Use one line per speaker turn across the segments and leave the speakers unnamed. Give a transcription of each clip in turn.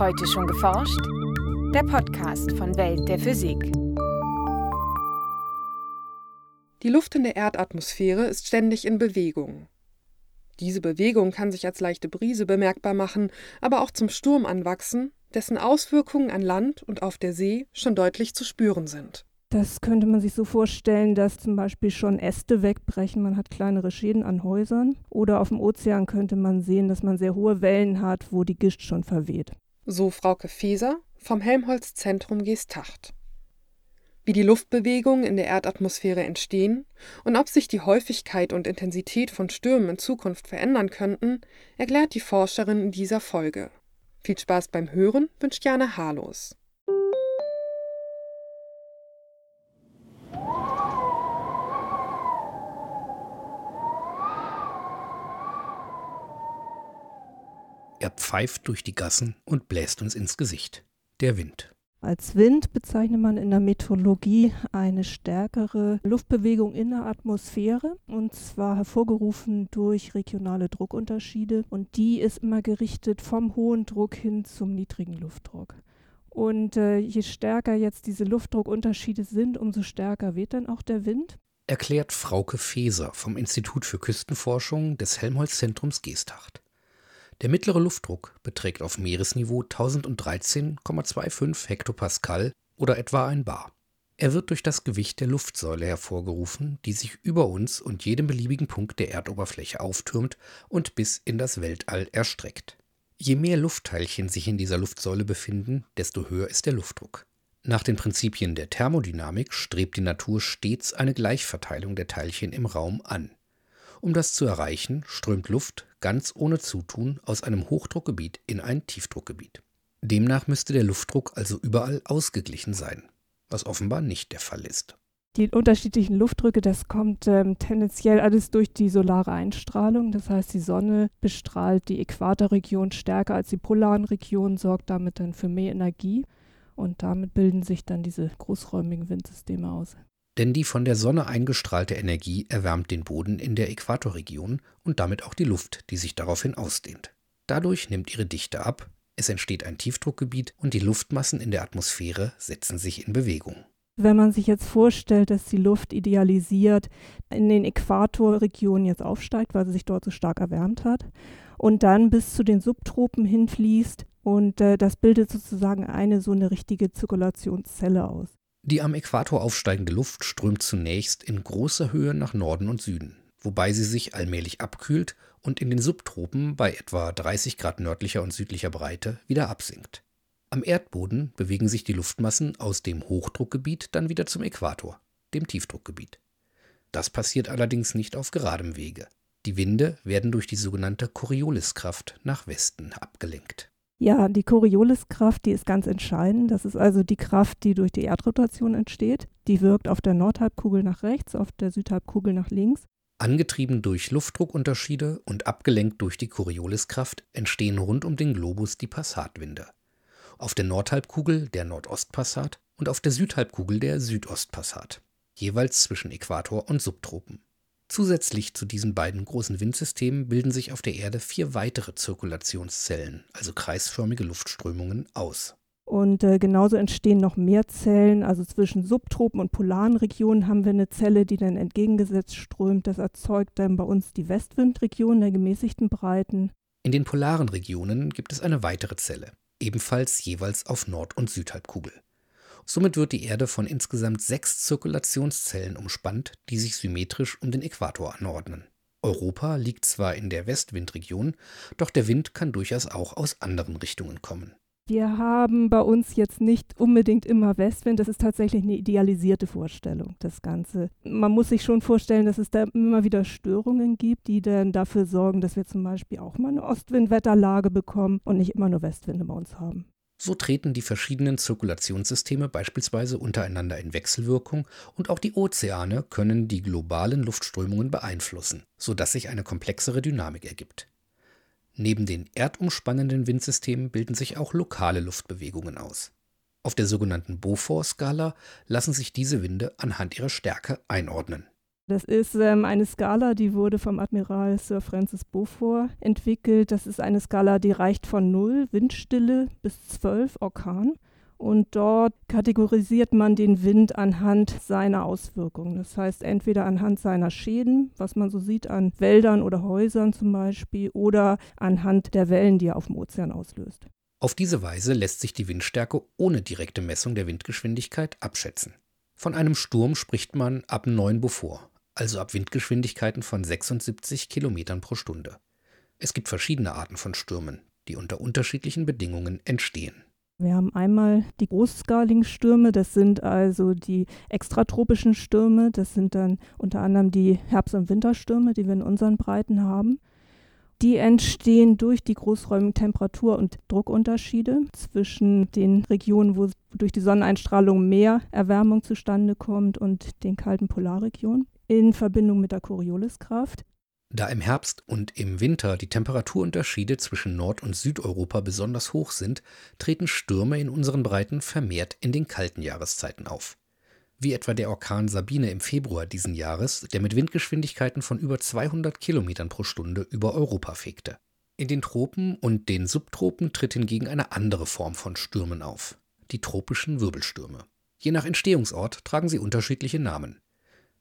Heute schon geforscht? Der Podcast von Welt der Physik.
Die Luft in der Erdatmosphäre ist ständig in Bewegung. Diese Bewegung kann sich als leichte Brise bemerkbar machen, aber auch zum Sturm anwachsen, dessen Auswirkungen an Land und auf der See schon deutlich zu spüren sind.
Das könnte man sich so vorstellen, dass zum Beispiel schon Äste wegbrechen, man hat kleinere Schäden an Häusern. Oder auf dem Ozean könnte man sehen, dass man sehr hohe Wellen hat, wo die Gischt schon verweht.
So Frauke Feser vom Helmholtz-Zentrum Geesthacht. Wie die Luftbewegungen in der Erdatmosphäre entstehen und ob sich die Häufigkeit und Intensität von Stürmen in Zukunft verändern könnten, erklärt die Forscherin in dieser Folge. Viel Spaß beim Hören wünscht Jana Harlos.
Er pfeift durch die Gassen und bläst uns ins Gesicht. Der Wind.
Als Wind bezeichnet man in der Meteorologie eine stärkere Luftbewegung in der Atmosphäre und zwar hervorgerufen durch regionale Druckunterschiede und die ist immer gerichtet vom hohen Druck hin zum niedrigen Luftdruck. Und äh, je stärker jetzt diese Luftdruckunterschiede sind, umso stärker weht dann auch der Wind.
Erklärt Frauke Feser vom Institut für Küstenforschung des Helmholtz-Zentrums Geesthacht. Der mittlere Luftdruck beträgt auf Meeresniveau 1013,25 Hektopascal oder etwa ein Bar. Er wird durch das Gewicht der Luftsäule hervorgerufen, die sich über uns und jedem beliebigen Punkt der Erdoberfläche auftürmt und bis in das Weltall erstreckt. Je mehr Luftteilchen sich in dieser Luftsäule befinden, desto höher ist der Luftdruck. Nach den Prinzipien der Thermodynamik strebt die Natur stets eine Gleichverteilung der Teilchen im Raum an. Um das zu erreichen, strömt Luft ganz ohne Zutun aus einem Hochdruckgebiet in ein Tiefdruckgebiet. Demnach müsste der Luftdruck also überall ausgeglichen sein, was offenbar nicht der Fall ist.
Die unterschiedlichen Luftdrücke, das kommt ähm, tendenziell alles durch die solare Einstrahlung. Das heißt, die Sonne bestrahlt die Äquatorregion stärker als die polaren Regionen, sorgt damit dann für mehr Energie und damit bilden sich dann diese großräumigen Windsysteme aus
denn die von der Sonne eingestrahlte Energie erwärmt den Boden in der Äquatorregion und damit auch die Luft, die sich daraufhin ausdehnt. Dadurch nimmt ihre Dichte ab, es entsteht ein Tiefdruckgebiet und die Luftmassen in der Atmosphäre setzen sich in Bewegung.
Wenn man sich jetzt vorstellt, dass die Luft idealisiert in den Äquatorregionen jetzt aufsteigt, weil sie sich dort so stark erwärmt hat, und dann bis zu den Subtropen hinfließt, und äh, das bildet sozusagen eine so eine richtige Zirkulationszelle aus.
Die am Äquator aufsteigende Luft strömt zunächst in großer Höhe nach Norden und Süden, wobei sie sich allmählich abkühlt und in den Subtropen bei etwa 30 Grad nördlicher und südlicher Breite wieder absinkt. Am Erdboden bewegen sich die Luftmassen aus dem Hochdruckgebiet dann wieder zum Äquator, dem Tiefdruckgebiet. Das passiert allerdings nicht auf geradem Wege. Die Winde werden durch die sogenannte Corioliskraft nach Westen abgelenkt.
Ja, die Corioliskraft, die ist ganz entscheidend. Das ist also die Kraft, die durch die Erdrotation entsteht. Die wirkt auf der Nordhalbkugel nach rechts, auf der Südhalbkugel nach links.
Angetrieben durch Luftdruckunterschiede und abgelenkt durch die Corioliskraft entstehen rund um den Globus die Passatwinde. Auf der Nordhalbkugel der Nordostpassat und auf der Südhalbkugel der Südostpassat, jeweils zwischen Äquator und Subtropen. Zusätzlich zu diesen beiden großen Windsystemen bilden sich auf der Erde vier weitere Zirkulationszellen, also kreisförmige Luftströmungen, aus.
Und äh, genauso entstehen noch mehr Zellen. Also zwischen Subtropen und polaren Regionen haben wir eine Zelle, die dann entgegengesetzt strömt. Das erzeugt dann bei uns die Westwindregion der gemäßigten Breiten.
In den polaren Regionen gibt es eine weitere Zelle, ebenfalls jeweils auf Nord- und Südhalbkugel. Somit wird die Erde von insgesamt sechs Zirkulationszellen umspannt, die sich symmetrisch um den Äquator anordnen. Europa liegt zwar in der Westwindregion, doch der Wind kann durchaus auch aus anderen Richtungen kommen.
Wir haben bei uns jetzt nicht unbedingt immer Westwind, das ist tatsächlich eine idealisierte Vorstellung, das Ganze. Man muss sich schon vorstellen, dass es da immer wieder Störungen gibt, die dann dafür sorgen, dass wir zum Beispiel auch mal eine Ostwindwetterlage bekommen und nicht immer nur Westwinde bei uns haben.
So treten die verschiedenen Zirkulationssysteme beispielsweise untereinander in Wechselwirkung und auch die Ozeane können die globalen Luftströmungen beeinflussen, sodass sich eine komplexere Dynamik ergibt. Neben den erdumspannenden Windsystemen bilden sich auch lokale Luftbewegungen aus. Auf der sogenannten Beaufort-Skala lassen sich diese Winde anhand ihrer Stärke einordnen.
Das ist ähm, eine Skala, die wurde vom Admiral Sir Francis Beaufort entwickelt. Das ist eine Skala, die reicht von 0, Windstille, bis 12, Orkan. Und dort kategorisiert man den Wind anhand seiner Auswirkungen. Das heißt, entweder anhand seiner Schäden, was man so sieht an Wäldern oder Häusern zum Beispiel, oder anhand der Wellen, die er auf dem Ozean auslöst.
Auf diese Weise lässt sich die Windstärke ohne direkte Messung der Windgeschwindigkeit abschätzen. Von einem Sturm spricht man ab 9 Beaufort, also ab Windgeschwindigkeiten von 76 Kilometern pro Stunde. Es gibt verschiedene Arten von Stürmen, die unter unterschiedlichen Bedingungen entstehen.
Wir haben einmal die großskaligen Stürme, das sind also die extratropischen Stürme, das sind dann unter anderem die Herbst- und Winterstürme, die wir in unseren Breiten haben. Die entstehen durch die großräumigen Temperatur- und Druckunterschiede zwischen den Regionen, wo durch die Sonneneinstrahlung mehr Erwärmung zustande kommt und den kalten Polarregionen in Verbindung mit der Corioliskraft.
Da im Herbst und im Winter die Temperaturunterschiede zwischen Nord- und Südeuropa besonders hoch sind, treten Stürme in unseren Breiten vermehrt in den kalten Jahreszeiten auf. Wie etwa der Orkan Sabine im Februar diesen Jahres, der mit Windgeschwindigkeiten von über 200 Kilometern pro Stunde über Europa fegte. In den Tropen und den Subtropen tritt hingegen eine andere Form von Stürmen auf, die tropischen Wirbelstürme. Je nach Entstehungsort tragen sie unterschiedliche Namen.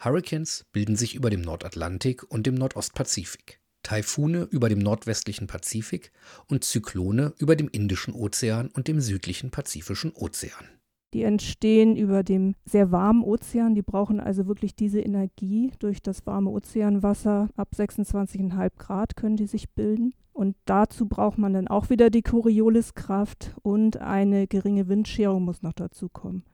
Hurricanes bilden sich über dem Nordatlantik und dem Nordostpazifik, Taifune über dem nordwestlichen Pazifik und Zyklone über dem Indischen Ozean und dem südlichen Pazifischen Ozean.
Die entstehen über dem sehr warmen Ozean. Die brauchen also wirklich diese Energie durch das warme Ozeanwasser. Ab 26,5 Grad können die sich bilden. Und dazu braucht man dann auch wieder die Corioliskraft und eine geringe Windscherung muss noch dazu kommen.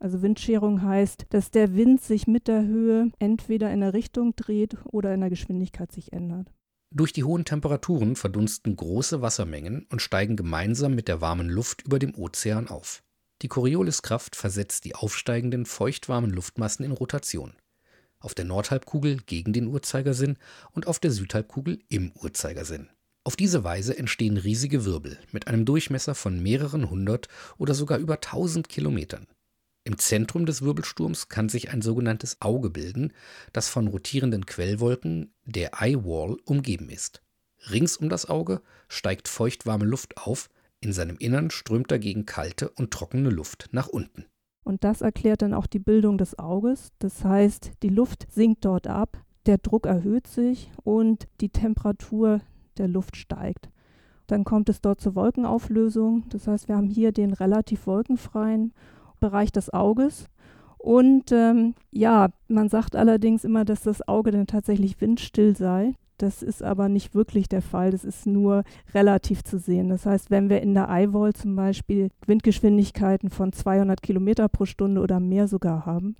Also Windscherung heißt, dass der Wind sich mit der Höhe entweder in der Richtung dreht oder in der Geschwindigkeit sich ändert.
Durch die hohen Temperaturen verdunsten große Wassermengen und steigen gemeinsam mit der warmen Luft über dem Ozean auf. Die Corioliskraft versetzt die aufsteigenden feuchtwarmen Luftmassen in Rotation. Auf der Nordhalbkugel gegen den Uhrzeigersinn und auf der Südhalbkugel im Uhrzeigersinn. Auf diese Weise entstehen riesige Wirbel mit einem Durchmesser von mehreren hundert oder sogar über tausend Kilometern. Im Zentrum des Wirbelsturms kann sich ein sogenanntes Auge bilden, das von rotierenden Quellwolken, der Eye-Wall, umgeben ist. Rings um das Auge steigt feuchtwarme Luft auf, in seinem Innern strömt dagegen kalte und trockene Luft nach unten.
Und das erklärt dann auch die Bildung des Auges. Das heißt, die Luft sinkt dort ab, der Druck erhöht sich und die Temperatur der Luft steigt. Dann kommt es dort zur Wolkenauflösung. Das heißt, wir haben hier den relativ wolkenfreien Bereich des Auges. Und ähm, ja, man sagt allerdings immer, dass das Auge dann tatsächlich windstill sei. Das ist aber nicht wirklich der Fall. Das ist nur relativ zu sehen. Das heißt, wenn wir in der Eyewall zum Beispiel Windgeschwindigkeiten von 200 Kilometer pro Stunde oder mehr sogar haben,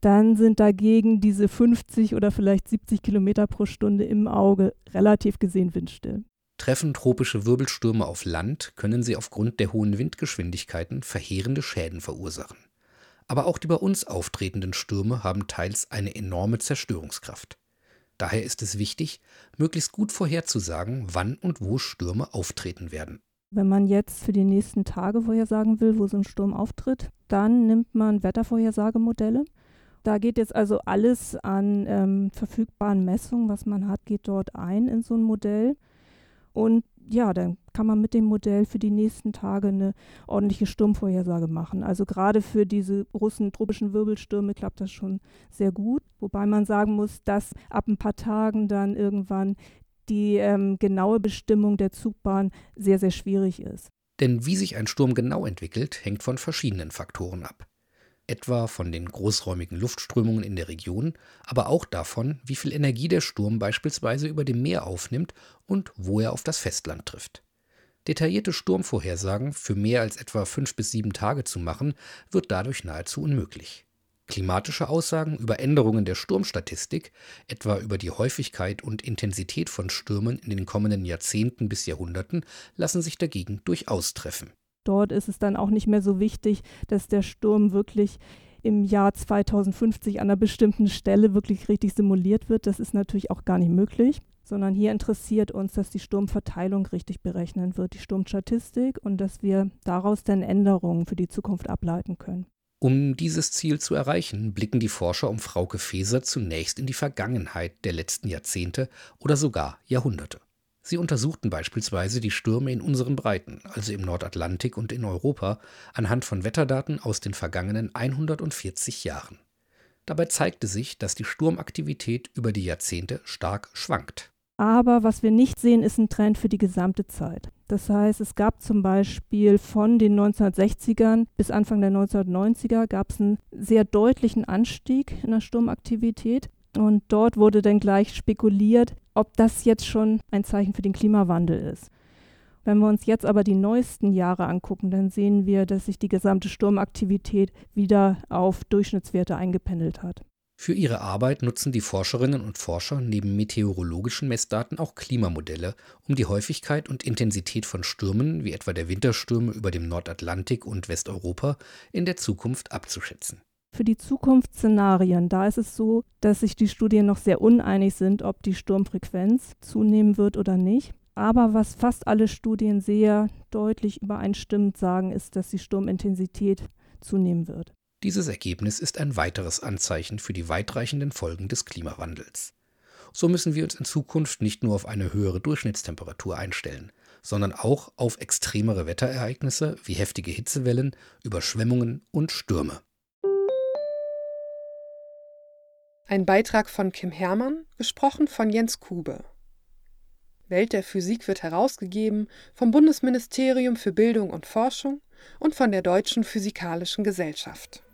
dann sind dagegen diese 50 oder vielleicht 70 Kilometer pro Stunde im Auge relativ gesehen windstill.
Treffen tropische Wirbelstürme auf Land, können sie aufgrund der hohen Windgeschwindigkeiten verheerende Schäden verursachen. Aber auch die bei uns auftretenden Stürme haben teils eine enorme Zerstörungskraft. Daher ist es wichtig, möglichst gut vorherzusagen, wann und wo Stürme auftreten werden.
Wenn man jetzt für die nächsten Tage vorhersagen will, wo so ein Sturm auftritt, dann nimmt man Wettervorhersagemodelle. Da geht jetzt also alles an ähm, verfügbaren Messungen, was man hat, geht dort ein in so ein Modell. Und ja, dann kann man mit dem Modell für die nächsten Tage eine ordentliche Sturmvorhersage machen. Also gerade für diese großen tropischen Wirbelstürme klappt das schon sehr gut. Wobei man sagen muss, dass ab ein paar Tagen dann irgendwann die ähm, genaue Bestimmung der Zugbahn sehr, sehr schwierig ist.
Denn wie sich ein Sturm genau entwickelt, hängt von verschiedenen Faktoren ab etwa von den großräumigen Luftströmungen in der Region, aber auch davon, wie viel Energie der Sturm beispielsweise über dem Meer aufnimmt und wo er auf das Festland trifft. Detaillierte Sturmvorhersagen für mehr als etwa fünf bis sieben Tage zu machen, wird dadurch nahezu unmöglich. Klimatische Aussagen über Änderungen der Sturmstatistik, etwa über die Häufigkeit und Intensität von Stürmen in den kommenden Jahrzehnten bis Jahrhunderten, lassen sich dagegen durchaus treffen.
Dort ist es dann auch nicht mehr so wichtig, dass der Sturm wirklich im Jahr 2050 an einer bestimmten Stelle wirklich richtig simuliert wird. Das ist natürlich auch gar nicht möglich, sondern hier interessiert uns, dass die Sturmverteilung richtig berechnet wird, die Sturmstatistik und dass wir daraus dann Änderungen für die Zukunft ableiten können.
Um dieses Ziel zu erreichen, blicken die Forscher um Frauke Feser zunächst in die Vergangenheit der letzten Jahrzehnte oder sogar Jahrhunderte. Sie untersuchten beispielsweise die Stürme in unseren Breiten, also im Nordatlantik und in Europa, anhand von Wetterdaten aus den vergangenen 140 Jahren. Dabei zeigte sich, dass die Sturmaktivität über die Jahrzehnte stark schwankt.
Aber was wir nicht sehen, ist ein Trend für die gesamte Zeit. Das heißt, es gab zum Beispiel von den 1960ern bis Anfang der 1990er gab es einen sehr deutlichen Anstieg in der Sturmaktivität. Und dort wurde dann gleich spekuliert, ob das jetzt schon ein Zeichen für den Klimawandel ist. Wenn wir uns jetzt aber die neuesten Jahre angucken, dann sehen wir, dass sich die gesamte Sturmaktivität wieder auf Durchschnittswerte eingependelt hat.
Für ihre Arbeit nutzen die Forscherinnen und Forscher neben meteorologischen Messdaten auch Klimamodelle, um die Häufigkeit und Intensität von Stürmen, wie etwa der Winterstürme über dem Nordatlantik und Westeuropa, in der Zukunft abzuschätzen.
Für die Zukunftsszenarien, da ist es so, dass sich die Studien noch sehr uneinig sind, ob die Sturmfrequenz zunehmen wird oder nicht. Aber was fast alle Studien sehr deutlich übereinstimmend sagen, ist, dass die Sturmintensität zunehmen wird.
Dieses Ergebnis ist ein weiteres Anzeichen für die weitreichenden Folgen des Klimawandels. So müssen wir uns in Zukunft nicht nur auf eine höhere Durchschnittstemperatur einstellen, sondern auch auf extremere Wetterereignisse wie heftige Hitzewellen, Überschwemmungen und Stürme.
Ein Beitrag von Kim Herrmann, gesprochen von Jens Kube. Welt der Physik wird herausgegeben vom Bundesministerium für Bildung und Forschung und von der Deutschen Physikalischen Gesellschaft.